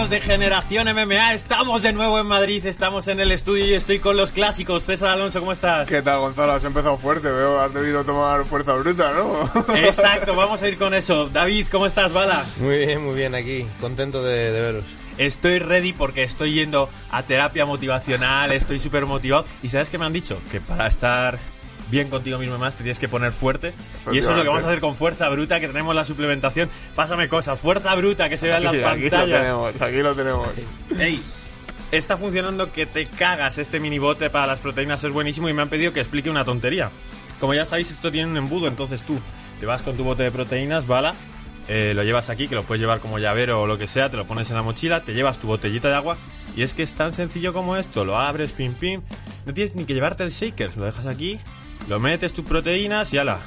Amigos de Generación MMA, estamos de nuevo en Madrid, estamos en el estudio y estoy con los clásicos. César Alonso, ¿cómo estás? ¿Qué tal, Gonzalo? Has empezado fuerte, veo, has debido tomar fuerza bruta, ¿no? Exacto, vamos a ir con eso. David, ¿cómo estás, Bala? Muy bien, muy bien, aquí, contento de, de veros. Estoy ready porque estoy yendo a terapia motivacional, estoy súper motivado. ¿Y sabes qué me han dicho? Que para estar bien contigo mismo más, te tienes que poner fuerte. Y eso es lo que vamos a hacer con Fuerza Bruta, que tenemos la suplementación. Pásame cosas, Fuerza Bruta, que se vea en las Aquí, aquí lo pantallas. tenemos, aquí lo tenemos. Ey, está funcionando que te cagas este mini bote para las proteínas, es buenísimo y me han pedido que explique una tontería. Como ya sabéis, esto tiene un embudo, entonces tú te vas con tu bote de proteínas, bala, eh, lo llevas aquí, que lo puedes llevar como llavero o lo que sea, te lo pones en la mochila, te llevas tu botellita de agua y es que es tan sencillo como esto, lo abres, pim pim, no tienes ni que llevarte el shaker, lo dejas aquí, lo metes tus proteínas y ala,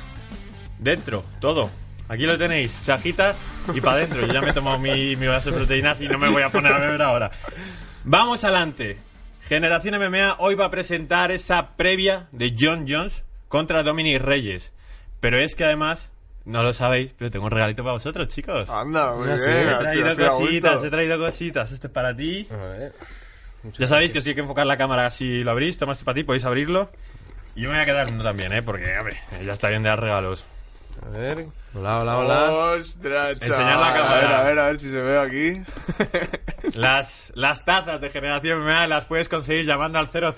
dentro, todo. Aquí lo tenéis, se agita y para adentro. Yo ya me he tomado mi, mi vaso de proteínas y no me voy a poner a beber ahora. Vamos adelante. Generación MMA hoy va a presentar esa previa de John Jones contra Dominic Reyes. Pero es que además, no lo sabéis, pero tengo un regalito para vosotros, chicos. Anda, muy Ah, sí, bien. He traído así a cositas, he traído cositas. Este es para ti. A ver. Ya sabéis que si hay que enfocar la cámara si lo abrís, toma este para ti, podéis abrirlo. Y yo me voy a quedar uno también, ¿eh? Porque, hombre, ya está bien de dar regalos. A ver. Hola, hola, hola. Ostras, Enseñad la chaval. cámara. A ver, a ver, a ver si se ve aquí. Las, las tazas de Generación MMA las puedes conseguir llamando al 00.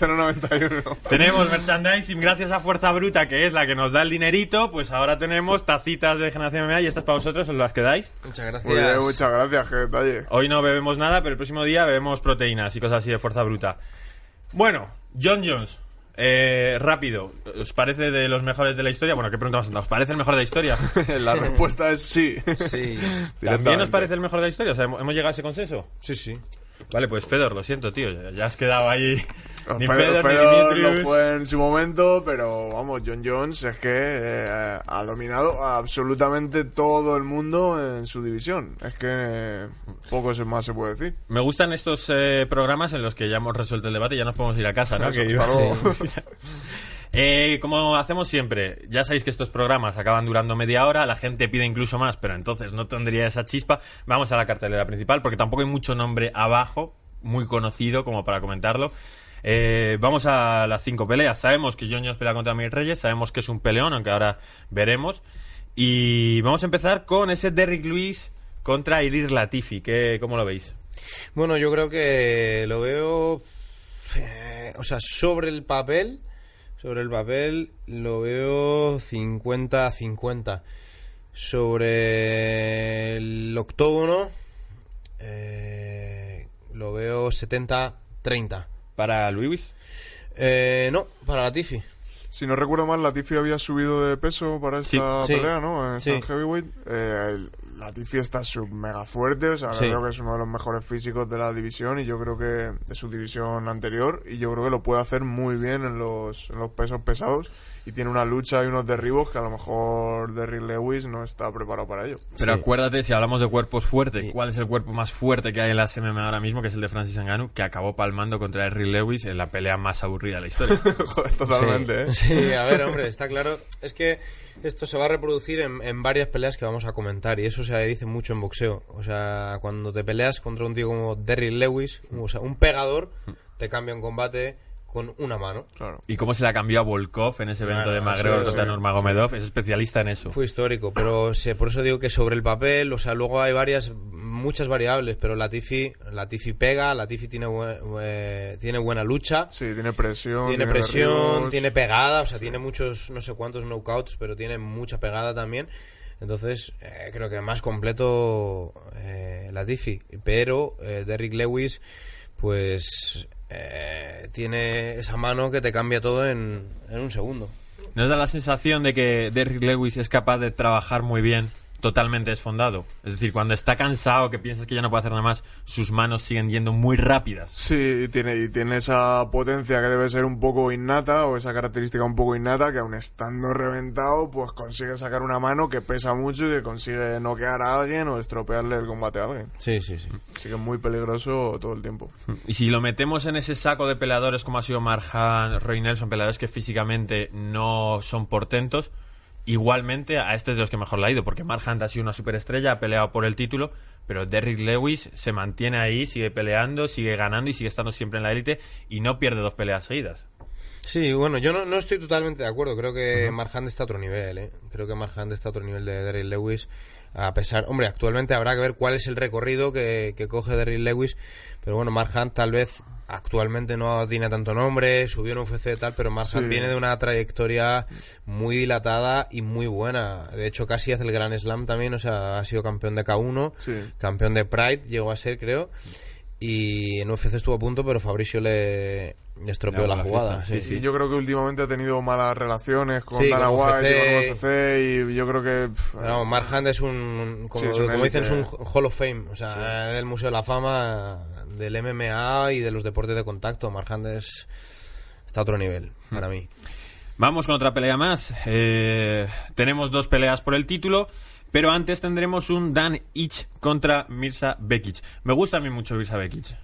091. tenemos merchandising gracias a Fuerza Bruta, que es la que nos da el dinerito. Pues ahora tenemos tacitas de Generación MMA y estas para vosotros, os las quedáis. Muchas gracias. Muy bien, muchas gracias, qué detalle. Hoy no bebemos nada, pero el próximo día bebemos proteínas y cosas así de Fuerza Bruta. Bueno, John Jones. Eh, rápido, ¿os parece de los mejores de la historia? Bueno, ¿qué pregunta más ¿Os parece el mejor de la historia? La respuesta es sí. Sí, ¿También os parece el mejor de la historia? O sea, ¿hemos llegado a ese consenso? sí, sí. Vale, pues Fedor, lo siento, tío. Ya, ya has quedado ahí. Ni Fedor, Fedor, ni Fedor Dimitrius. lo fue en su momento, pero vamos, John Jones es que eh, ha dominado absolutamente todo el mundo en su división. Es que eh, poco más se puede decir. Me gustan estos eh, programas en los que ya hemos resuelto el debate y ya nos podemos ir a casa, ¿no? Eso, Que hasta luego. Eh, como hacemos siempre, ya sabéis que estos programas acaban durando media hora, la gente pide incluso más, pero entonces no tendría esa chispa. Vamos a la cartelera principal, porque tampoco hay mucho nombre abajo, muy conocido como para comentarlo. Eh, vamos a las cinco peleas. Sabemos que Jones pelea contra Mil Reyes, sabemos que es un peleón, aunque ahora veremos. Y vamos a empezar con ese Derrick Lewis contra Ilir Latifi. ¿Qué, ¿Cómo lo veis? Bueno, yo creo que lo veo. eh, o sea, sobre el papel. Sobre el papel lo veo 50-50. Sobre el octógono. eh, lo veo 70-30. ¿Para Lewis? Eh, no, para la Tifi. Si no recuerdo mal, Latifi había subido de peso para esta Sí, sí. pelea, ¿no? En Sí. esta heavyweight. Eh, el- Latifi está sub mega fuerte, o sea, Sí. creo que es uno de los mejores físicos de la división y yo creo que de su división anterior y yo creo que lo puede hacer muy bien en los, en los pesos pesados y tiene una lucha y unos derribos que a lo mejor Derrick Lewis no está preparado para ello. Pero Sí. acuérdate, si hablamos de cuerpos fuertes. ¿cuál es el cuerpo más fuerte que hay en la MMA ahora mismo? Que es el de Francis Ngannou, que acabó palmando contra Eric Lewis en la pelea más aburrida de la historia. Joder, totalmente, sí. ¿eh? Sí, a ver, hombre, está claro. Es que esto se va a reproducir en, en varias peleas que vamos a comentar y eso se dice mucho en boxeo. O sea, cuando te peleas contra un tío como Derrick Lewis, o sea, un pegador, te cambia un combate con una mano. Claro. y cómo se la cambió a Volkov en ese evento de es, contra sí, Nurmagomedov, es especialista en eso. Fue histórico, pero sí, por eso digo que sobre el papel, o sea, luego hay varias, muchas variables, pero Latifi, Latifi pega, Latifi tiene, eh, tiene buena lucha. Sí, tiene presión. tiene presión, tiene pegada, o sea, tiene muchos, no sé cuántos knockouts, pero tiene mucha pegada también. Entonces, eh, creo que más completo eh, Latifi. Pero eh, Derrick Lewis, pues eh, tiene esa mano que te cambia todo en, en un segundo. ¿Nos da la sensación de que Derrick Lewis es capaz de trabajar muy bien, totalmente desfondado? Es decir, cuando está cansado, que piensas que ya no puede hacer nada más, sus manos siguen yendo muy rápidas. Sí, y tiene, y tiene esa potencia que debe ser un poco innata, o esa característica un poco innata, que aun estando reventado, pues consigue sacar una mano que pesa mucho y que consigue noquear a alguien o estropearle el combate a alguien. Sí, sí, sí. Así que es muy peligroso todo el tiempo. Y si lo metemos en ese saco de peleadores como ha sido Marjan, Roy Nelson, peleadores que físicamente no son portentos, igualmente a este es de los que mejor le ha ido, porque Mark Hunt ha sido una superestrella, ha peleado por el título, pero Derrick Lewis se mantiene ahí, sigue peleando, sigue ganando y sigue estando siempre en la élite y no pierde dos peleas seguidas. Sí, bueno, yo no, no estoy totalmente de acuerdo. Creo que Mark Hunt está a otro nivel, ¿eh? Creo que Mark Hunt está a otro nivel de Derrick Lewis. A pesar, hombre, actualmente habrá que ver cuál es el recorrido que, que coge Derrick Lewis. Pero bueno, Mark Hunt tal vez actualmente no tiene tanto nombre, subió en UFC y tal, pero Mark Hunt Sí. viene de una trayectoria muy dilatada y muy buena. De hecho, casi hace el Gran Slam también, o sea, ha sido campeón de K1, Sí. campeón de Pride, llegó a ser, creo. Y en UFC estuvo a punto, pero Fabricio le estropeó la la jugada. fiesta, sí, sí. sí. Y yo creo que últimamente ha tenido malas relaciones con Sí, Dana White y UFC. yo creo que... pff, No, Mark Hunt es un, como, Sí, es un como dicen, es un. Hall of Fame, o sea, del Museo de la Fama, del MMA y de los deportes de contacto. Mark Hunt es, está a otro nivel, para mí. Vamos con otra pelea más. Eh, tenemos dos peleas por el título, pero antes tendremos un Dan Ich contra Mirza Bekic. Me gusta a mí mucho Mirza Bekic.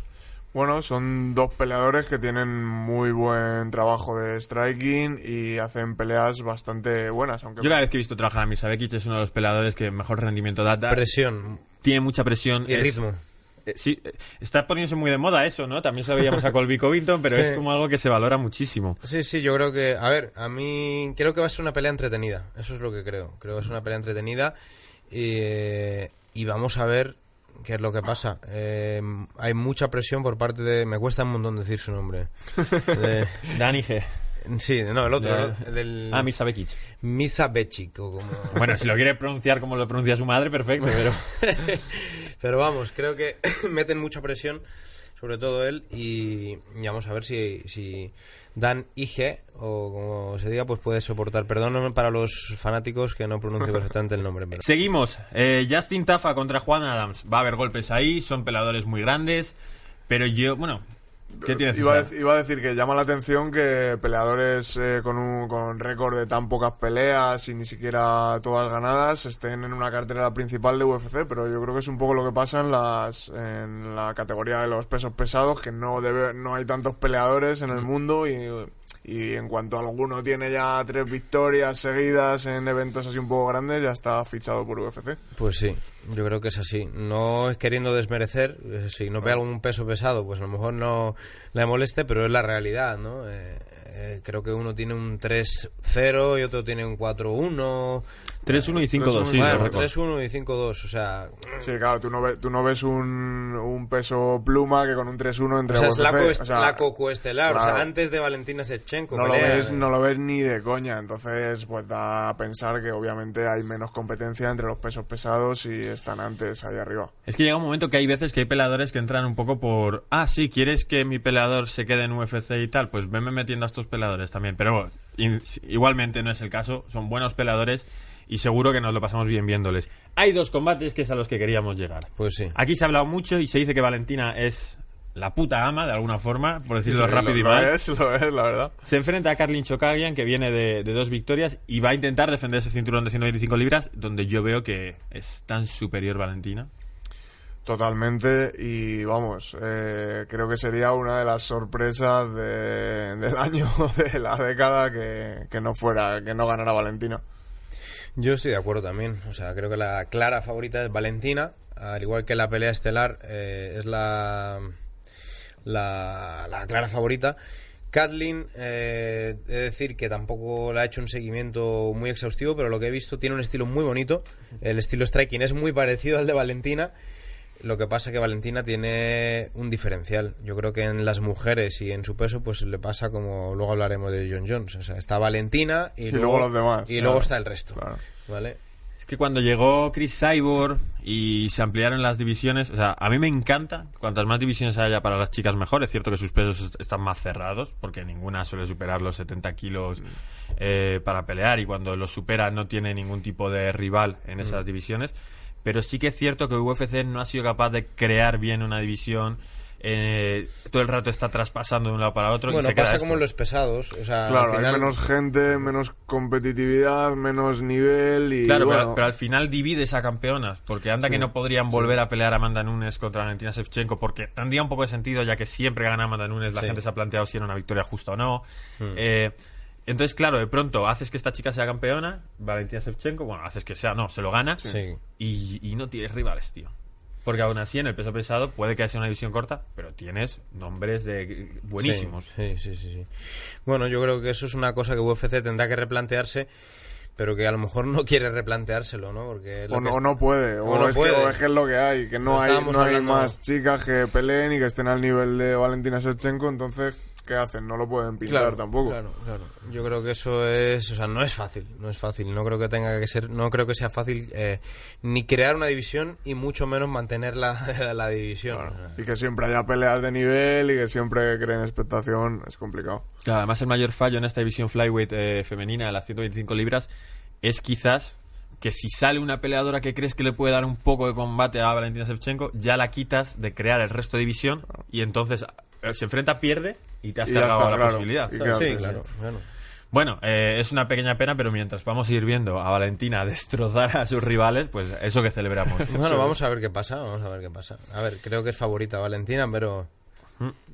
Bueno, son dos peleadores que tienen muy buen trabajo de striking y hacen peleas bastante buenas, aunque Yo cada vez que he visto trabajar a Mirza Bekic es uno de los peleadores que mejor rendimiento da. Presión tiene mucha presión. y es- ritmo. eh, sí, eh, está poniéndose muy de moda eso, ¿no? También se lo veíamos a Colby Covington, pero Sí. es como algo que se valora muchísimo. Sí, sí, yo creo que, a ver, a mí creo que va a ser una pelea entretenida, eso es lo que creo. Creo que es una pelea entretenida eh, y vamos a ver qué es lo que pasa. Eh, hay mucha presión por parte de... Me cuesta un montón decir su nombre. De- Dan Ige. sí, no, el otro, del... Ah, Bekic. Misa o como... Bueno, si lo quiere pronunciar como lo pronuncia su madre, perfecto, pero... Pero vamos, creo que meten mucha presión, sobre todo él, y, vamos a ver si, si Dan Ige, o como se diga, pues puede soportar. Perdón para los fanáticos que no pronuncio perfectamente el nombre. Seguimos. Eh, Justin Tafa contra Juan Adams. Va a haber golpes ahí, son peleadores muy grandes, pero yo, bueno, ¿qué tienes Iba a, iba decir que llama la atención que peleadores eh, con un con récord de tan pocas peleas y ni siquiera todas ganadas estén en una cartera principal de UFC, pero yo creo que es un poco lo que pasa en las en la categoría de los pesos pesados, que no debe no hay tantos peleadores en el mundo y, y en cuanto alguno tiene ya tres victorias seguidas en eventos así un poco grandes, ya está fichado por UFC. Pues sí, yo creo que es así. No es queriendo desmerecer, eh, si no ve algún peso pesado, pues a lo mejor no le moleste, pero es la realidad, ¿no? Eh, eh, creo que uno tiene un 3-0 y otro tiene un 4-1. 3-1 y 5-2, sí, Bueno, los bueno, récords. 3-1 y 5-2, o sea... Sí, claro, tú no, ves, tú no ves un, un peso pluma que con un 3-1 entre O sea, es la, coest- o sea, la cocoestelar, o sea, antes de Valentina Shevchenko. no lo, ves, eh. no lo ves ni de coña, entonces pues da a pensar que obviamente hay menos competencia entre los pesos pesados y están antes ahí arriba. Es que llega un momento que hay veces que hay peleadores que entran un poco por... Ah, sí, ¿quieres que mi peleador se quede en UFC y tal? Pues venme metiendo a estos peleadores también. Pero in- igualmente no es el caso. Son buenos peleadores y seguro que nos lo pasamos bien viéndoles. Hay dos combates que es a los que queríamos llegar. Pues sí. Aquí se ha hablado mucho y se dice que Valentina es la puta ama, de alguna forma, por decirlo Sí, rápido lo, y lo mal. es, lo es, la verdad. Se enfrenta a Karlin Chokagian, que viene de, de dos victorias, y va a intentar defender ese cinturón de 125 libras, donde yo veo que es tan superior Valentina. Totalmente, y vamos, eh, creo que sería una de las sorpresas de- del año, de la década, que, que no fuera, que no ganara Valentina. Yo estoy de acuerdo también. O sea, creo que la clara favorita es Valentina. Al igual que la pelea estelar eh, es la, la, la clara favorita. Kathleen, eh, he de decir que tampoco le ha hecho un seguimiento muy exhaustivo, pero lo que he visto tiene un estilo muy bonito. El estilo striking es muy parecido al de Valentina. Lo que pasa que Valentina tiene un diferencial. Yo creo que en las mujeres y en su peso, pues le pasa como luego hablaremos de John Jones. O sea, está Valentina y, luego los demás, Y claro. luego está el resto. Claro. ¿Vale? Es que cuando llegó Chris Cyborg y se ampliaron las divisiones, o sea, a mí me encanta, cuantas más divisiones haya para las chicas mejor, es cierto que sus pesos est- están más cerrados, porque ninguna suele superar los 70 kilos eh, para pelear y cuando los supera no tiene ningún tipo de rival en esas divisiones, pero sí que es cierto que UFC no ha sido capaz de crear bien una división, eh, todo el rato está traspasando de un lado para otro. y Bueno, se queda pasa como en los pesados. O sea, Claro, al final- hay menos gente, menos competitividad, menos nivel y Claro, pero, bueno, pero al final divides a campeonas, porque anda que no podrían volver a pelear Amanda Nunes contra Valentina Shevchenko, porque tendría un poco de sentido, ya que siempre gana Amanda Nunes, la Sí. gente se ha planteado si era una victoria justa o no. Eh, entonces, claro, de pronto haces que esta chica sea campeona, Valentina Shevchenko, bueno, haces que sea, no, se lo gana, Sí. y, y no tienes rivales, tío. Porque aún así, en el peso pesado, puede que sea una división corta, pero tienes nombres de buenísimos. Sí, sí, sí, sí. Bueno, yo creo que eso es una cosa que UFC tendrá que replantearse, pero que a lo mejor no quiere replanteárselo, ¿no? Porque o, no, puede, o, o no es puede. Que, o es que es lo que hay, que no hay, no hay más chicas que peleen y que estén al nivel de Valentina Shevchenko, entonces, ¿qué hacen? No lo pueden pintar Claro, tampoco. Claro, claro. Yo creo que eso es, o sea, no es fácil, no es fácil. No creo que tenga que ser, no creo que sea fácil eh, ni crear una división y mucho menos mantener la, la división. Y que siempre haya peleas de nivel y que siempre creen expectación, es complicado. Claro, además el mayor fallo en esta división flyweight eh, femenina de las 125 libras es quizás que si sale una peleadora que crees que le puede dar un poco de combate a Valentina Shevchenko, ya la quitas de crear el resto de división y entonces eh, se enfrenta, pierde y te has Y cargado está, la claro. posibilidad. Sí, claro. Bueno. Bueno, eh, es una pequeña pena, pero mientras vamos a ir viendo a Valentina destrozar a sus rivales, pues eso que celebramos. Bueno, vamos a ver qué pasa, vamos a ver qué pasa. A ver, creo que es favorita Valentina, pero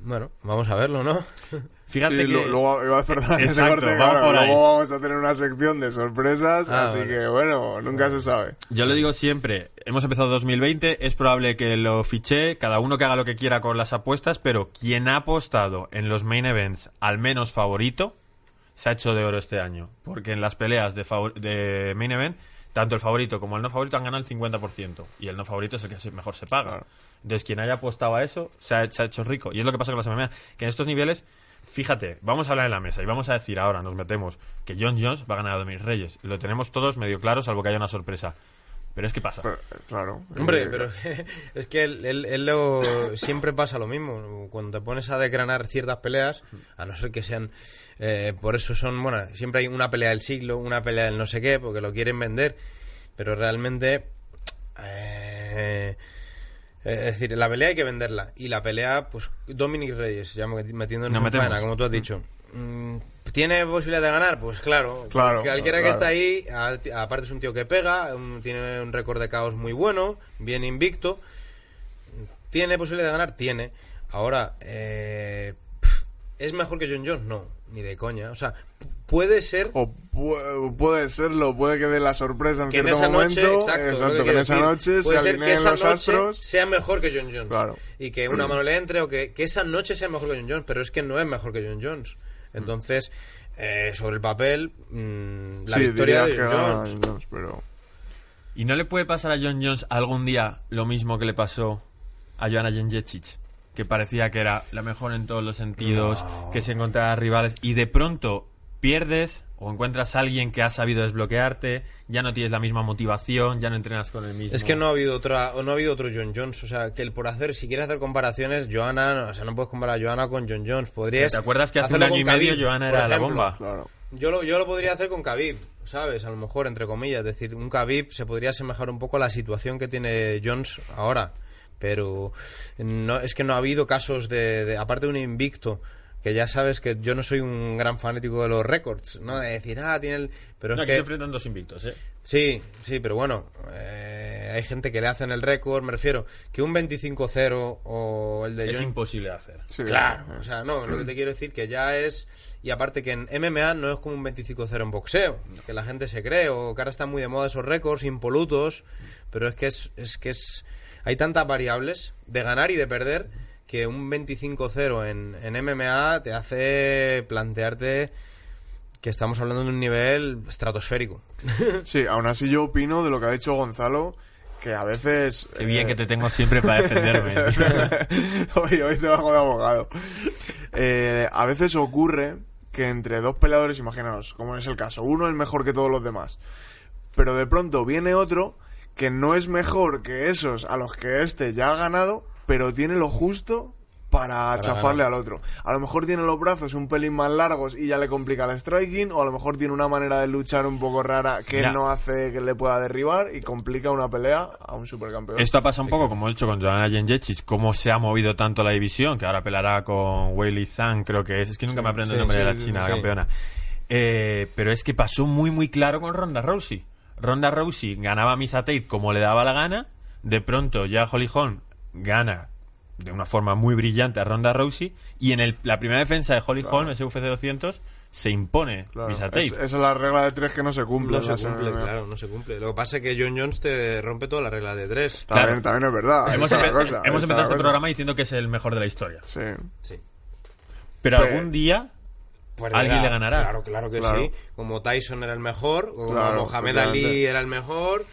bueno, vamos a verlo, ¿no? Fíjate Sí, que... luego Exacto, corte, vamos claro, por ahí. luego vamos a tener una sección de sorpresas, Ah, así vale. que bueno, nunca se sabe. Yo le digo siempre, hemos empezado 2020, es probable que lo fiché, cada uno que haga lo que quiera con las apuestas, pero quien ha apostado en los main events al menos favorito, se ha hecho de oro este año. Porque en las peleas de, de main event, tanto el favorito como el no favorito han ganado el 50%. Y el no favorito es el que mejor se paga. Claro. Entonces, quien haya apostado a eso, se ha, se ha hecho rico. Y es lo que pasa con las MMA, que en estos niveles... Fíjate, vamos a hablar en la mesa y vamos a decir ahora, nos metemos, que John Jones va a ganar a Dominic Reyes. Lo tenemos todos medio claro, salvo que haya una sorpresa. Pero es que pasa. Pero, claro. Hombre, Eh, pero es que él, él- él lo- siempre pasa lo mismo. Cuando te pones a desgranar ciertas peleas, a no ser que sean. eh, por eso son. Bueno, siempre hay una pelea del siglo, una pelea del no sé qué, porque lo quieren vender. Pero realmente. eh, es decir, la pelea hay que venderla. Y la pelea, pues Dominic Reyes, ya met- metiéndonos Nos en faena, como tú has dicho. Mm, ¿Tiene posibilidad de ganar? Pues claro. Claro, Cualquiera que está ahí, aparte es un tío que pega, un- tiene un récord de caos muy bueno, bien invicto. ¿Tiene posibilidad de ganar? Tiene. Ahora, eh, ¿es mejor que John Jones? No, ni de coña. O sea, puede ser O pu- puede serlo, puede que dé la sorpresa en que en cierto esa noche, momento. exacto, lo exacto, que que en esa decir. noche puede se ser que alineen esa los noche astros. sea mejor que John Jones Claro. y que una mano le entre o que, que esa noche sea mejor que John Jones, pero es que no es mejor que John Jones. Entonces, eh, sobre el papel, mm, la sí, victoria de John Jones. John Jones, pero... ¿Y no le puede pasar a John Jones algún día lo mismo que le pasó a Joanna Jędrzejczyk? Que parecía que era la mejor en todos los sentidos, que se encontraba rivales y de pronto pierdes o encuentras a alguien que ha sabido desbloquearte, ya no tienes la misma motivación, ya no entrenas con el mismo. Es que no ha habido otra, o no ha habido otro John Jones, o sea, que el por hacer, si quieres hacer comparaciones, Johanna, no, o sea, no puedes comparar a Johanna con John Jones, podrías ¿Te acuerdas que hace un año y medio Khabib, era la bomba? Claro. Yo lo, yo lo podría hacer con Khabib, ¿sabes? A lo mejor, entre comillas. Es decir, un Khabib se podría asemejar un poco a la situación que tiene Jones ahora. Pero no, es que no ha habido casos de, de- Aparte de un invicto, que ya sabes que yo no soy un gran fanático de los récords, ¿no? De decir, ah, tiene el... Pero No, es aquí se que... enfrentan dos invictos, ¿eh? Sí, sí, pero bueno, eh, hay gente que le hacen el récord, me refiero, que un 25-0 o el de Es John- imposible hacer. Sí, Claro, eh, o sea, no, lo que te quiero decir que ya es... Y aparte que en MMA no es como un 25-0 en boxeo, que la gente se cree, o que ahora están muy de moda esos récords impolutos, pero es que es, es que es... Hay tantas variables de ganar y de perder que un 25-0 en, en MMA te hace plantearte que estamos hablando de un nivel estratosférico. Sí, aún así yo opino de lo que ha dicho Gonzalo, que a veces... Qué bien eh, que te tengo siempre para defenderme. hoy, hoy te bajo de abogado. Eh, a veces ocurre que entre dos peleadores, imaginaos, como es el caso, uno es mejor que todos los demás, pero de pronto viene otro que no es mejor que esos a los que este ya ha ganado, pero tiene lo justo para, chafarle al otro. A lo mejor tiene los brazos un pelín más largos y ya le complica el striking, o a lo mejor tiene una manera de luchar un poco rara que no hace que le pueda derribar y complica una pelea a un supercampeón. Esto ha pasado un poco como he hecho con Joanna Jędrzejczyk, cómo se ha movido tanto la división, que ahora pelará con Weili Zhang, creo que es. Es que nunca me aprendo sí, el nombre sí, de la sí, china, sí. la campeona. Eh, pero es que pasó muy, muy claro con Ronda Rousey. Ronda Rousey ganaba a Misa Tate como le daba la gana. De pronto ya Holly Holm gana de una forma muy brillante a Ronda Rousey. Y en el- la primera defensa de Holly Holm, ese UFC 200, se impone Claro, Misa Tate. es- esa es la regla de tres que no se cumple. No se cumple, MMA. claro, no se cumple. Lo que pasa es que John Jones te rompe todas las reglas de tres. También, Claro. también es verdad. Hemos, empe- la cosa, empezado la este cosa. programa diciendo que es el mejor de la historia. Sí. Sí. Pero Pero- algún día Pues Alguien le ganará. Claro, claro que Claro. sí. Como Tyson era el mejor, o como Claro, Mohamed. Ali era el mejor.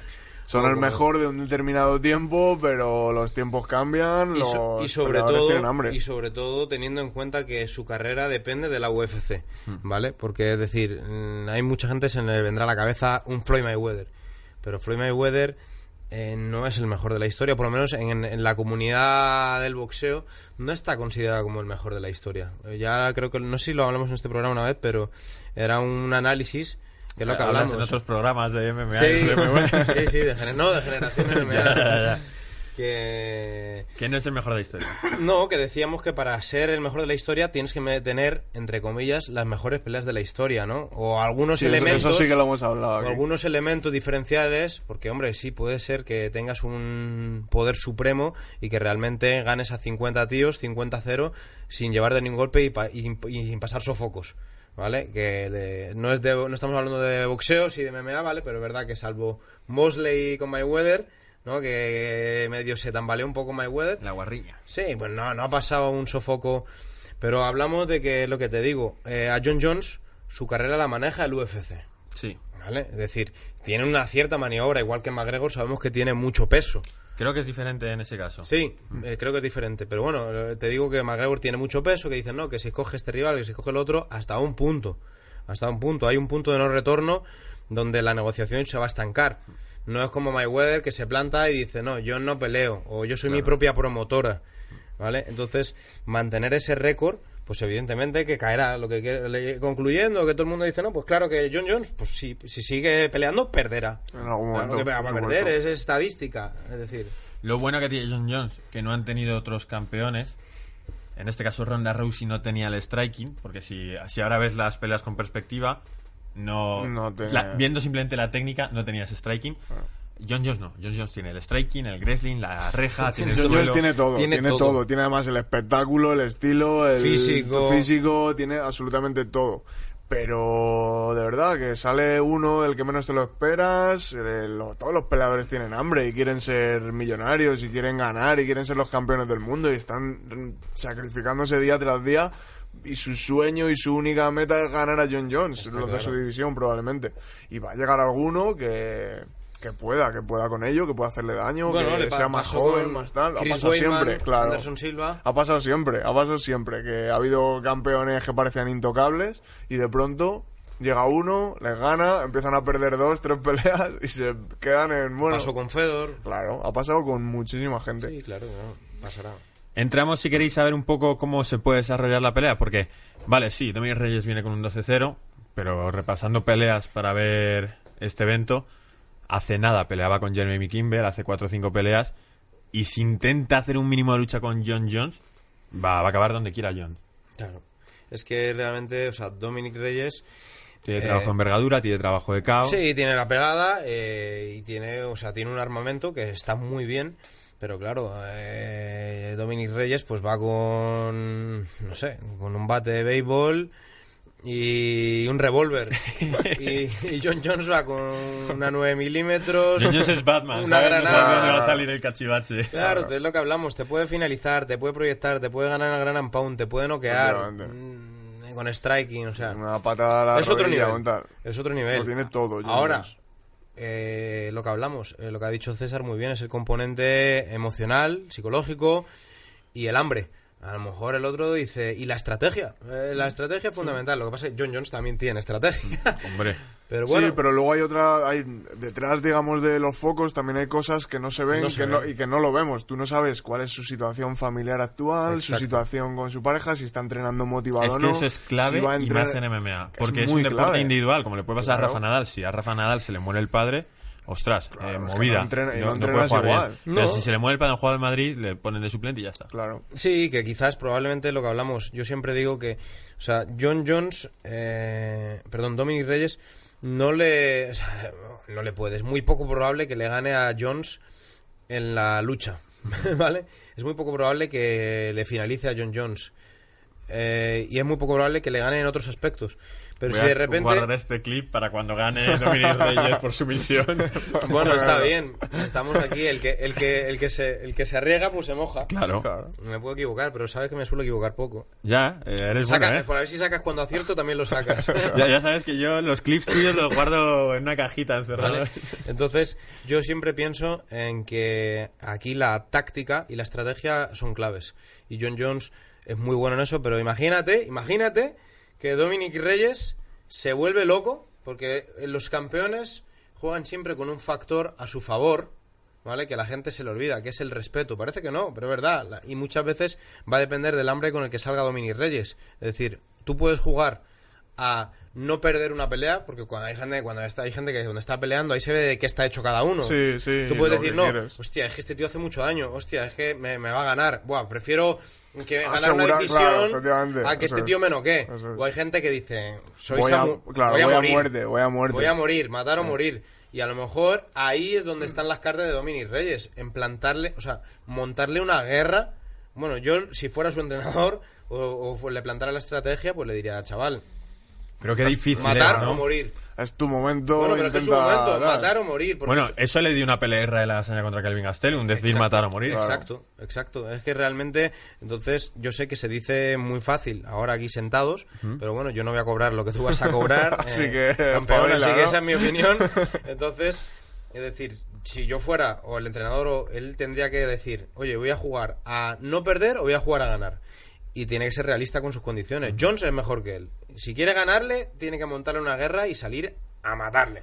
Son el mejor de un determinado tiempo, pero los tiempos cambian, Y, los y sobre todo tienen hambre. y sobre todo teniendo en cuenta que su carrera depende de la UFC vale porque es decir mm, hay mucha gente se le vendrá a la cabeza un Floyd Mayweather pero Floyd Mayweather eh, no es el mejor de la historia por lo menos en, en la comunidad del boxeo no está considerado como el mejor de la historia Eh, ya creo que no sé si lo hablamos en este programa una vez pero era un análisis que es lo que hablamos en otros programas de MMA. Sí, de MMA. sí, sí, de gener- no, de generación MMA. Ya, ya, ya. Que ¿Quién es el mejor de la historia? no, que decíamos que para ser el mejor de la historia tienes que tener, entre comillas, las mejores peleas de la historia, ¿no? O algunos Sí, elementos. eso sí que lo hemos hablado o aquí. algunos elementos diferenciales, porque, hombre, sí puede ser que tengas un poder supremo y que realmente ganes a 50 tíos, 50-0, sin llevar de ningún golpe y, pa- y- y sin pasar sofocos. ¿Vale? Que de- no, es de, no estamos hablando de boxeo, sí de MMA, ¿vale? Pero es verdad que salvo Mosley con Mayweather, ¿no? Que medio se tambaleó un poco Mayweather. La guarriña. Sí, pues no, no ha pasado un sofoco. Pero hablamos de que, lo que te digo, eh, a John Jones su carrera la maneja el UFC. Sí. ¿Vale? Es decir, tiene una cierta maniobra, igual que McGregor sabemos que tiene mucho peso. Creo que es diferente en ese caso. Sí, eh, creo que es diferente. Pero bueno, eh, te digo que McGregor tiene mucho peso, que dicen, no, que si coge este rival, que si coge el otro, hasta un punto. Hasta un punto. Hay un punto de no retorno donde la negociación se va a estancar. No es como Mayweather que se planta y dice, no, yo no peleo, o yo soy mi propia promotora. ¿Vale? Entonces, mantener ese récord, pues evidentemente que caerá. Lo que quiere- concluyendo, que todo el mundo dice, no, pues claro que John Jones, pues si, si sigue peleando, perderá. En algún Claro momento, que va a por perder, es estadística. Es decir, Lo bueno que tiene John Jones, que no han tenido otros campeones. En este caso, Ronda Rousey no tenía el striking, porque si, si ahora ves las peleas con perspectiva, no. No tenía. la- viendo simplemente la técnica, no tenías striking. John Jones no. John Jones tiene el striking, el wrestling, la reja, tiene el John Jones tiene todo, Tiene tiene, todo. todo. Tiene además el espectáculo, el estilo, el Físico. físico, tiene absolutamente todo. Pero de verdad que sale uno el que menos te lo esperas. eh, lo- todos los peleadores tienen hambre y quieren ser millonarios y quieren ganar y quieren ser los campeones del mundo y están sacrificándose día tras día. Y su sueño y su única meta es ganar a John Jones, los de su división probablemente. Y va a llegar alguno que, que pueda, que pueda con ello, que pueda hacerle daño, Bueno, que sea más joven, más tal. Ha pasado siempre, claro. Anderson Silva. Ha pasado siempre, ha pasado siempre. Que ha habido campeones que parecían intocables y de pronto llega uno, les gana, empiezan a perder dos, tres peleas y se quedan en. Bueno, Pasó con Fedor. claro, ha pasado con muchísima gente. Sí, claro, no, pasará. Entramos si queréis saber un poco cómo se puede desarrollar la pelea, porque, vale, sí, Dominic Reyes viene con un 12-0, pero repasando peleas para ver este evento, hace nada peleaba con Jeremy Kimber, hace 4 o 5 peleas, y si intenta hacer un mínimo de lucha con John Jones, va, va a acabar donde quiera John. Claro. Es que realmente, o sea, Dominic Reyes. Tiene Eh, trabajo de envergadura, tiene trabajo de KO. Sí, tiene la pegada eh, y tiene, o sea, tiene un armamento que está muy bien. Pero claro, eh, Dominic Reyes pues va con, no sé, con un bate de béisbol y un revólver. y, y John Jones va con una 9 milímetros. John Jones es Batman, Una ¿sabes? No granada. sabe dónde va a salir el cachivache. Claro, es lo que hablamos. Te puede finalizar, te puede proyectar, te puede ganar el gran and pound, te puede noquear mm, con striking, o sea, Una patada a la es otro nivel. Es otro nivel. Lo tiene todo, John Ahora, Jones. Eh, lo que hablamos, eh, lo que ha dicho César muy bien, es el componente emocional, psicológico y el hambre. A lo mejor el otro dice, ¿y la estrategia? Eh, la estrategia es fundamental. Lo que pasa es que John Jones también tiene estrategia. Hombre. Pero bueno, Sí, pero luego hay otra, hay detrás, digamos, de los focos también hay cosas que no se ven No se que no- ven. y que no lo vemos. Tú no sabes cuál es su situación familiar actual, su situación con su pareja, si está entrenando motivado Es o que no. eso es clave si va a y más en MMA. Porque es, un deporte clave. individual, como le puede pasar a. Rafa Nadal. Si a Rafa Nadal se le muere el padre, ostras, Claro, eh, es que movida. no entrena- no puede jugar bien. igual. Pero si se le muere el el juego del Madrid, le ponen de suplente y ya está. Claro. Sí, que quizás probablemente lo que hablamos. Yo siempre digo que, o sea, John Jones, eh, perdón, Dominic Reyes, no le, o sea, no le puede. Es muy poco probable que le gane a Jones en la lucha, ¿vale? Es muy poco probable que le finalice a John Jones. Eh, y es muy poco probable que le gane en otros aspectos. Pero Voy si de repente... guardar este clip para cuando gane Dominic Reyes por sumisión. Bueno, está bien. Estamos aquí. El que, el que, el que, se, el que se arriesga, pues se moja. claro. Claro. Me puedo equivocar, pero sabes que me suelo equivocar poco. Ya, eh, eres Saca- bueno, ¿eh? Por a ver si sacas cuando acierto, también lo sacas. Ya, ya sabes que yo los clips tuyos los guardo en una cajita encerrada. ¿Vale? Entonces, yo siempre pienso en que aquí la táctica y la estrategia son claves. Y John Jones es muy bueno en eso, pero imagínate, imagínate que Dominic Reyes se vuelve loco, porque los campeones juegan siempre con un factor a su favor, ¿vale? Que la gente se le olvida, que es el respeto. Parece que no, pero es verdad. Y muchas veces va a depender del hambre con el que salga Dominic Reyes. Es decir, tú puedes jugar a no perder una pelea, porque cuando hay gente, cuando está, hay gente que cuando está peleando, ahí se ve de qué está hecho cada uno. Sí, sí, Tú puedes decir, no, quieres. hostia, es que este tío hace mucho daño, hostia, es que me, me va a ganar. Buah, prefiero que ganar una decisión claro, a que este es. tío me noquee. Es. O hay gente que dice, soy Voy a- claro, voy a voy a morir. muerte, voy a muerte. Voy a morir, matar o morir. Y a lo mejor ahí es donde están las cartas de Dominic Reyes, en plantarle, o sea, montarle una guerra. Bueno, yo si fuera su entrenador o, o le plantara la estrategia, pues le diría, chaval, Pero qué difícil matar era, ¿no? o morir. Es tu momento. Bueno, pero es su momento, matar o morir. Bueno, es- eso le dio una pelea de la hazaña contra Kelvin Gastelum, decir Exacto, matar o morir. Exacto, exacto. Es que realmente, entonces, yo sé que se dice muy fácil ahora aquí sentados, pero bueno, yo no voy a cobrar lo que tú vas a cobrar. eh, Así que, campeón, así que esa es mi opinión. Entonces, es decir, si yo fuera, o el entrenador, o él tendría que decir, oye, voy a jugar a no perder o voy a jugar a ganar. Y tiene que ser realista con sus condiciones. Jones es mejor que él. Si quiere ganarle, tiene que montarle una guerra y salir a matarle.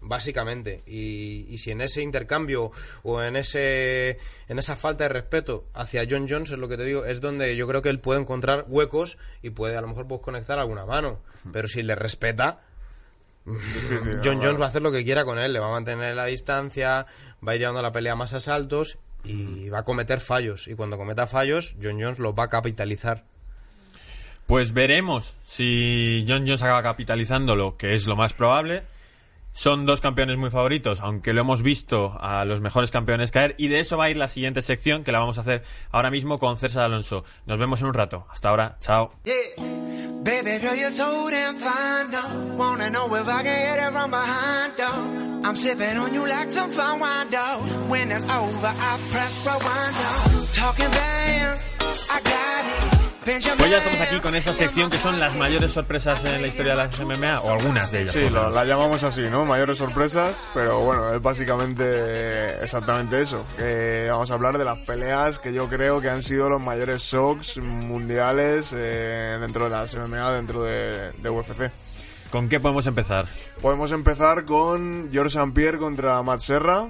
Básicamente. Y, y si en ese intercambio o en ese en esa falta de respeto hacia John Jones, es lo que te digo, es donde yo creo que él puede encontrar huecos y puede a lo mejor pues, conectar alguna mano. Pero si le respeta. John. Jones va a hacer lo que quiera con él, le va a mantener la distancia, va a ir llevando la pelea más a saltos y va a cometer fallos. Y cuando cometa fallos, John Jones los va a capitalizar. Pues veremos si John Jones acaba capitalizando lo que es lo más probable. Son dos campeones muy favoritos, aunque lo hemos visto a los mejores campeones caer. Y de eso va a ir la siguiente sección que la vamos a hacer ahora mismo con César Alonso. Nos vemos en un rato. Hasta ahora. Chao. Pues ya estamos aquí con esa sección que son las mayores sorpresas en la historia de las MMA, o algunas de ellas. Sí, la llamamos así, ¿no? Mayores sorpresas, pero bueno, es básicamente exactamente eso. Que vamos a hablar de las peleas que yo creo que han sido los mayores shocks mundiales eh, dentro de las MMA, dentro de, de UFC. ¿Con qué podemos empezar? Podemos empezar con George St. Pierre contra Matt Serra.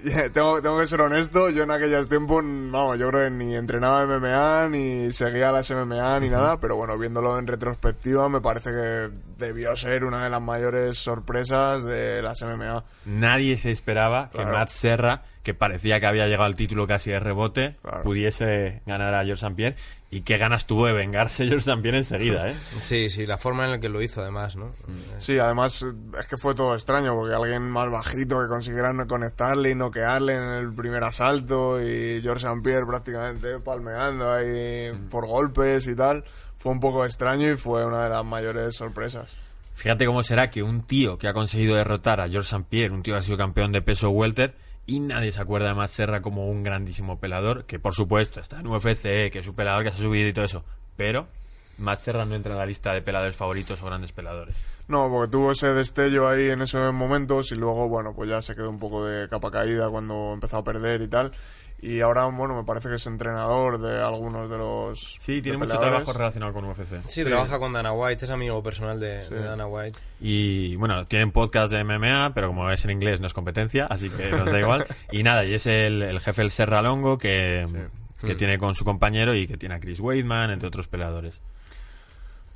Tengo, tengo que ser honesto, yo en aquellos tiempos, vamos, yo creo que ni entrenaba MMA, ni seguía las MMA, ni nada, pero bueno, viéndolo en retrospectiva, me parece que debió ser una de las mayores sorpresas de las MMA. Nadie se esperaba que. Matt Serra, que parecía que había llegado al título casi de rebote, Claro. pudiese ganar a George St. Pierre. Y qué ganas tuvo de vengarse George St. Pierre enseguida, ¿eh? Sí, sí, la forma en la que lo hizo, además, ¿no? Sí, además es que fue todo extraño, porque alguien más bajito que consiguiera no conectarle y noquearle en el primer asalto y George St. Pierre prácticamente palmeando ahí por golpes y tal, fue un poco extraño y fue una de las mayores sorpresas. Fíjate cómo será que un tío que ha conseguido derrotar a George St. Pierre, un tío que ha sido campeón de peso welter, y nadie se acuerda de Matt Serra como un grandísimo pelador, que por supuesto está en UFC, que es un pelador que se ha subido y todo eso, pero Matt Serra no entra en la lista de peladores favoritos o grandes peladores. No, porque tuvo ese destello ahí en esos momentos y luego, bueno, pues ya se quedó un poco de capa caída cuando empezó a perder y tal. Y ahora, bueno, me parece que es entrenador de algunos de los. Sí, tiene mucho trabajo relacionado con UFC. Sí, trabaja con Dana White, es amigo personal de, de Dana White. Y bueno, tienen podcast de MMA, pero como es en inglés no es competencia, así que nos da igual. Y nada, y es el, el jefe del Serra Longo que, que tiene con su compañero y que tiene a Chris Weidman, entre otros peleadores.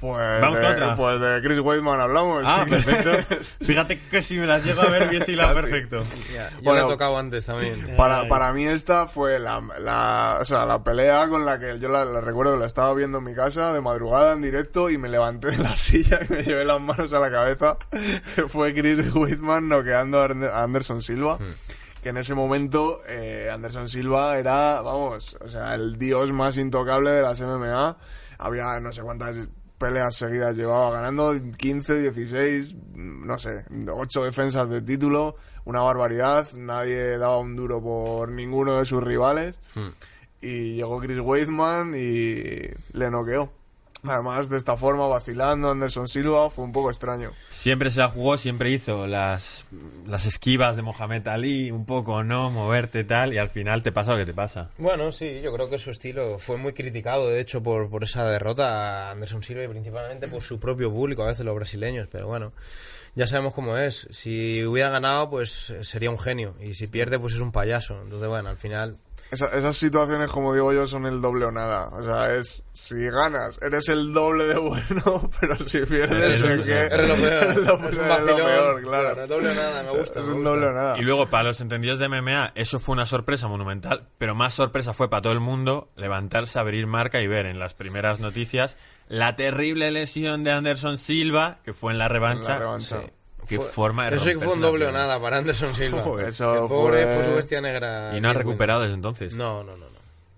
Pues, Vamos de, otra. pues de Chris Weidman hablamos. Ah, perfecto. Fíjate que si me las llego a ver, hubiese Casi. perfecto. Ya, yo Bueno. le he tocado antes también. Para, para mí esta fue la, la, o sea, la pelea con la que yo la, la recuerdo, la estaba viendo en mi casa de madrugada en directo y me levanté de la silla y me llevé las manos a la cabeza. que fue Chris Whitman noqueando a Anderson Silva. Que en ese momento eh, Anderson Silva era, vamos, o sea, el dios más intocable de las MMA. Había no sé cuántas peleas seguidas llevaba ganando, 15, 16, no sé, 8 defensas de título, una barbaridad, nadie daba un duro por ninguno de sus rivales. Y llegó Chris Weidman y le noqueó. Además, de esta forma, vacilando Anderson Silva, fue un poco extraño. Siempre se la jugó, siempre hizo las, las esquivas de Mohamed Ali, un poco, ¿no? Moverte tal, y al final te pasa lo que te pasa. Bueno, sí, yo creo que su estilo fue muy criticado, de hecho, por, por esa derrota a Anderson Silva y principalmente por su propio público, a veces los brasileños, pero bueno, ya sabemos cómo es. Si hubiera ganado, pues sería un genio, y si pierde, pues es un payaso. Entonces, bueno, al final... Esa- esas situaciones, como digo yo, son el doble o nada. O sea, es si ganas, eres el doble de bueno, pero si pierdes, Eres es lo- que Eres lo peor, eres lo, es un eres lo vacilón. peor, claro. Claro, doble o nada, me gusta, Es me un gusta. doble o nada. Y luego, para los entendidos de MMA, eso fue una sorpresa monumental, pero más sorpresa fue para todo el mundo levantarse, abrir marca y ver en las primeras noticias la terrible lesión de Anderson Silva, que fue en la revancha. La revancha. Sí. Qué Fue- forma de Eso sí que fue un doble o nada para Anderson Silva. Joder. Eso El pobre fue- fue su bestia negra. Y no ha recuperado desde entonces. No, no, no. no.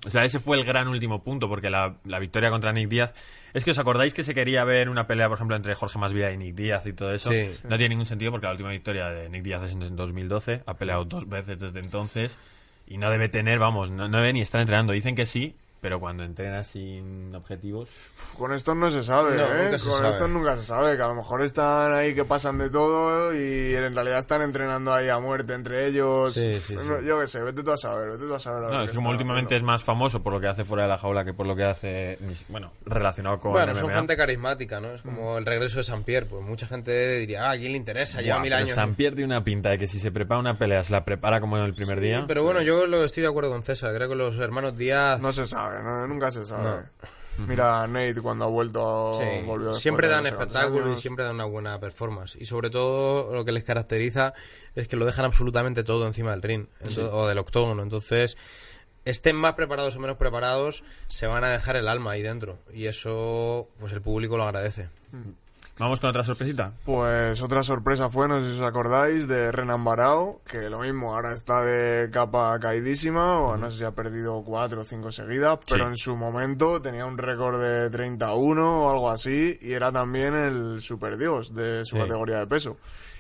O sea, ese fue el gran último punto, porque la, la victoria contra Nick Díaz. Es que os acordáis que se quería ver una pelea, por ejemplo, entre Jorge Masvidal y Nick Díaz y todo eso. Sí. No tiene ningún sentido porque la última victoria de Nick Díaz es en 2012. Ha peleado dos veces desde entonces. Y no debe tener, vamos, no, no debe ni estar entrenando. Dicen que sí, pero cuando entrenas sin objetivos. Con estos no se sabe, No, ¿eh? nunca se Con sabe. estos nunca se sabe, que a lo mejor están ahí que pasan de todo y en realidad están entrenando ahí a muerte entre ellos. Sí, sí, sí. Yo qué sé, vete tú a saber, vete tú a saber. a No, es como últimamente es haciendo. más famoso por lo que hace fuera de la jaula que por lo que hace, bueno, relacionado con Bueno, MMA. son gente carismática, ¿no? Es como el regreso de San Pierre. Pues mucha gente diría, ah, ¿a quién le interesa? Lleva Buah, mil años. San Pierre tiene una pinta de que si se prepara una pelea, se la prepara como en el primer día. Pero bueno, yo lo estoy de acuerdo con César. Creo que los hermanos Díaz No se sabe, no, nunca se sabe. Mira, Nate cuando ha vuelto, sí, volvió después siempre dan no espectáculo y siempre dan una buena performance. Y sobre todo lo que les caracteriza es que lo dejan absolutamente todo encima del ring o del octógono. Entonces, estén más preparados o menos preparados, se van a dejar el alma ahí dentro. Y eso, pues el público lo agradece. Vamos con otra sorpresita. Pues otra sorpresa fue, no sé si os acordáis, de Renan Barao, que lo mismo, ahora está de capa caidísima, o no sé si ha perdido cuatro o cinco seguidas, pero Sí. en su momento tenía un récord de 31 o algo así, y era también el superdios de su Sí. categoría de peso.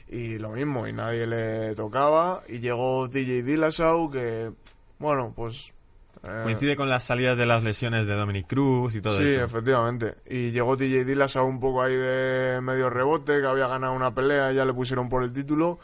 Y lo mismo, y nadie le tocaba, y llegó TJ Dillashaw, que, bueno, pues... eh, Coincide con las salidas de las lesiones de Dominic Cruz y todo sí, eso. efectivamente. Y llegó TJ Dillashaw un poco ahí de medio rebote, que había ganado una pelea, ya le pusieron por el título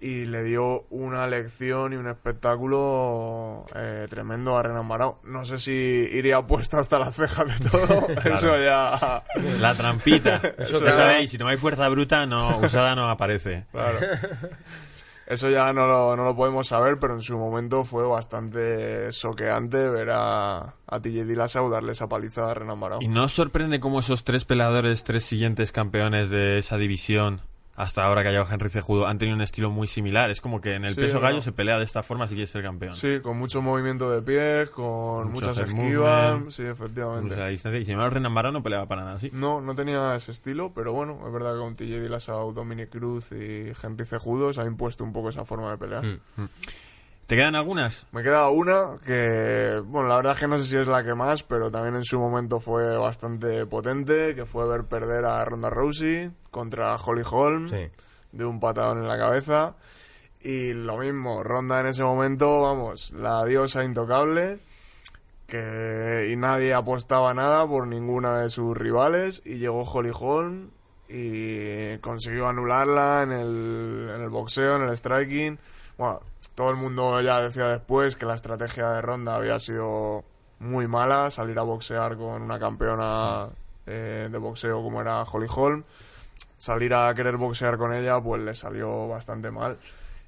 y le dio una lección y un espectáculo eh, tremendo a Renan Barao. No sé si iría puesta hasta las cejas de todo, eso ya... La trampita. Eso ya ya- sabéis, si tomáis fuerza bruta, no usada no aparece. Claro. Eso ya no lo, no lo podemos saber, pero en su momento fue bastante soqueante ver a, a TJ Dillashaw darle esa paliza a Renan Barao. ¿Y no sorprende cómo esos tres peleadores, tres siguientes campeones de esa división, hasta ahora que ha llegado Henry Cejudo, han tenido un estilo muy similar? Es como que en el Sí, peso ¿no? gallo se pelea de esta forma si quieres ser campeón. Sí, con mucho movimiento de pies, con Mucho muchas esquivas. movement. Sí, efectivamente. la distancia. Y sin embargo, Renan Barao no peleaba para nada así. No, no tenía ese estilo, pero bueno, es verdad que con TJ Dillashaw, Dominic Cruz y Henry Cejudo se ha impuesto un poco esa forma de pelear. Mm. ¿Te quedan algunas? Me queda una que, bueno, la verdad es que no sé si es la que más, pero también en su momento fue bastante potente, que fue ver perder a Ronda Rousey contra Holly Holm Sí. de un patadón en la cabeza. Y lo mismo, Ronda en ese momento, vamos, la diosa intocable, que y nadie apostaba nada por ninguna de sus rivales, y llegó Holly Holm y consiguió anularla en el, en el boxeo, en el striking. Bueno, todo el mundo ya decía después que la estrategia de Ronda había sido muy mala, salir a boxear con una campeona eh, de boxeo como era Holly Holm, salir a querer boxear con ella, pues le salió bastante mal.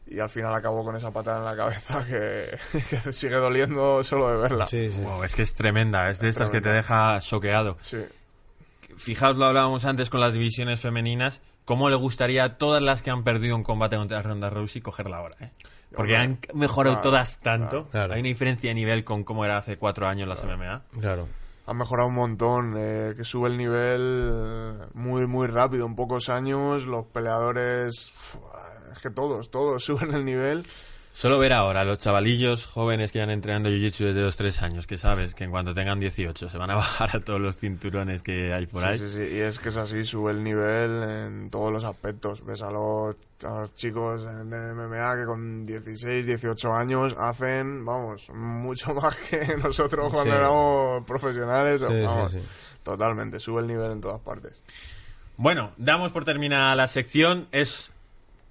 Y al final acabó con esa patada en la cabeza que, que sigue doliendo solo de verla. Sí, sí. Wow, es que es tremenda, es de estas que te deja choqueado. Sí. Fijaos, lo hablábamos antes con las divisiones femeninas, cómo le gustaría a todas las que han perdido un combate contra Ronda Rousey cogerla ahora, ¿eh? Porque han mejorado Claro, todas tanto. claro. Hay una diferencia de nivel con cómo era hace cuatro años las MMA. Claro. Ha mejorado un montón, eh, que sube el nivel eh, muy, muy rápido. En pocos años los peleadores, es que todos, todos suben el nivel. Solo ver ahora a los chavalillos jóvenes que van entrenando Jiu-Jitsu desde los tres años, que sabes que en cuanto tengan 18 se van a bajar a todos los cinturones que hay por Sí, ahí. sí, sí, y es que es así, sube el nivel en todos los aspectos. Ves a los, a los chicos de MMA que con 16, 18 años hacen, vamos, mucho más que nosotros cuando Sí. éramos profesionales. Sí, sí, vamos, sí. totalmente, sube el nivel en todas partes. Bueno, damos por terminada la sección. Es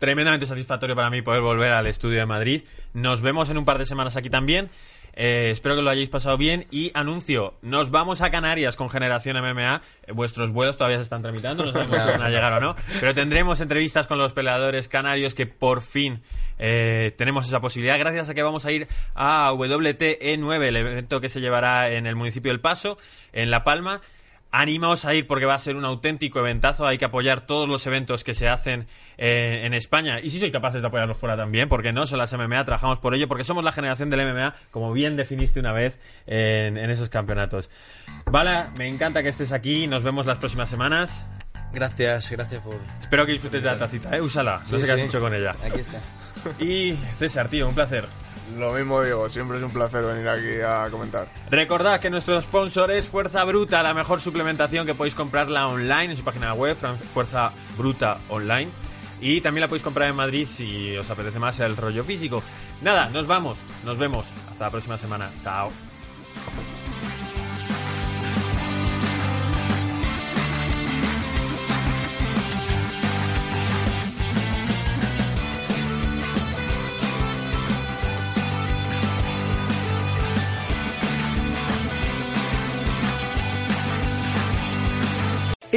tremendamente satisfactorio para mí poder volver al estudio de Madrid. Nos vemos en un par de semanas aquí también. Eh, espero que lo hayáis pasado bien y anuncio, nos vamos a Canarias con Generación MMA. Eh, vuestros vuelos todavía se están tramitando, no sabemos si van a llegar o no, pero tendremos entrevistas con los peleadores canarios que por fin eh, tenemos esa posibilidad gracias a que vamos a ir a WTE9, el evento que se llevará en el municipio del Paso, en La Palma. Animaos a ir porque va a ser un auténtico eventazo. Hay que apoyar todos los eventos que se hacen eh, en España. Y si sois capaces de apoyarlos fuera también, porque no son las MMA, trabajamos por ello, porque somos la generación del MMA, como bien definiste una vez en, en esos campeonatos. Vale, me encanta que estés aquí. Nos vemos las próximas semanas. Gracias, gracias por... Espero que disfrutes de la tacita, ¿eh? Úsala. No Sí, sé qué has hecho con ella. Aquí está. Y César, tío, un placer. Lo mismo digo, siempre es un placer venir aquí a comentar. Recordad que nuestro sponsor es Fuerza Bruta, la mejor suplementación que podéis comprarla online en su página web, Fuerza Bruta Online. Y también la podéis comprar en Madrid si os apetece más el rollo físico. Nada, nos vamos, nos vemos. Hasta la próxima semana. Chao.